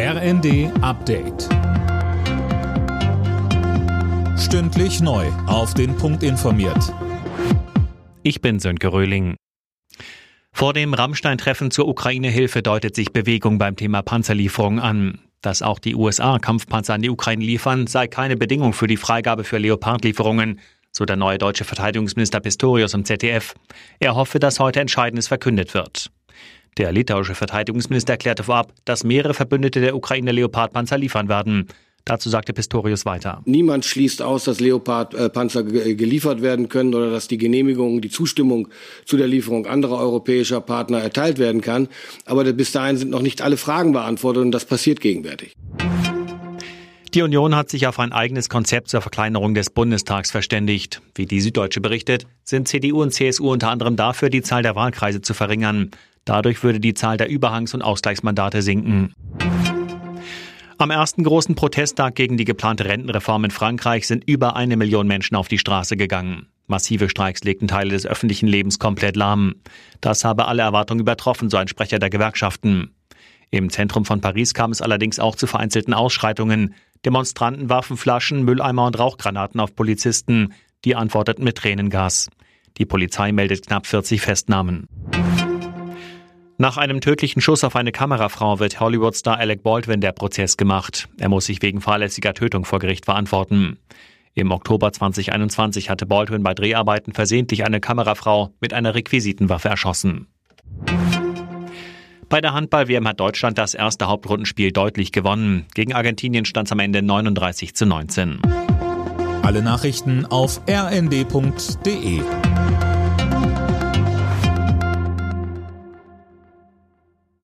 RND Update. Stündlich neu. Auf den Punkt informiert. Ich bin Sönke Röhling. Vor dem Rammstein-Treffen zur Ukraine-Hilfe deutet sich Bewegung beim Thema Panzerlieferung an. Dass auch die USA Kampfpanzer an die Ukraine liefern, sei keine Bedingung für die Freigabe für Leopard-Lieferungen, so der neue deutsche Verteidigungsminister Pistorius im ZDF. Er hoffe, dass heute Entscheidendes verkündet wird. Der litauische Verteidigungsminister erklärte vorab, dass mehrere Verbündete der Ukraine Leopardpanzer liefern werden. Dazu sagte Pistorius weiter. Niemand schließt aus, dass Leopardpanzer geliefert werden können oder dass die Genehmigung, die Zustimmung zu der Lieferung anderer europäischer Partner erteilt werden kann. Aber bis dahin sind noch nicht alle Fragen beantwortet und das passiert gegenwärtig. Die Union hat sich auf ein eigenes Konzept zur Verkleinerung des Bundestags verständigt. Wie die Süddeutsche berichtet, sind CDU und CSU unter anderem dafür, die Zahl der Wahlkreise zu verringern. Dadurch würde die Zahl der Überhangs- und Ausgleichsmandate sinken. Am ersten großen Protesttag gegen die geplante Rentenreform in Frankreich sind über eine Million Menschen auf die Straße gegangen. Massive Streiks legten Teile des öffentlichen Lebens komplett lahm. Das habe alle Erwartungen übertroffen, so ein Sprecher der Gewerkschaften. Im Zentrum von Paris kam es allerdings auch zu vereinzelten Ausschreitungen. Demonstranten warfen Flaschen, Mülleimer und Rauchgranaten auf Polizisten. Die antworteten mit Tränengas. Die Polizei meldet knapp 40 Festnahmen. Nach einem tödlichen Schuss auf eine Kamerafrau wird Hollywood-Star Alec Baldwin der Prozess gemacht. Er muss sich wegen fahrlässiger Tötung vor Gericht verantworten. Im Oktober 2021 hatte Baldwin bei Dreharbeiten versehentlich eine Kamerafrau mit einer Requisitenwaffe erschossen. Bei der Handball-WM hat Deutschland das erste Hauptrundenspiel deutlich gewonnen. Gegen Argentinien stand es am Ende 39 zu 19. Alle Nachrichten auf rnd.de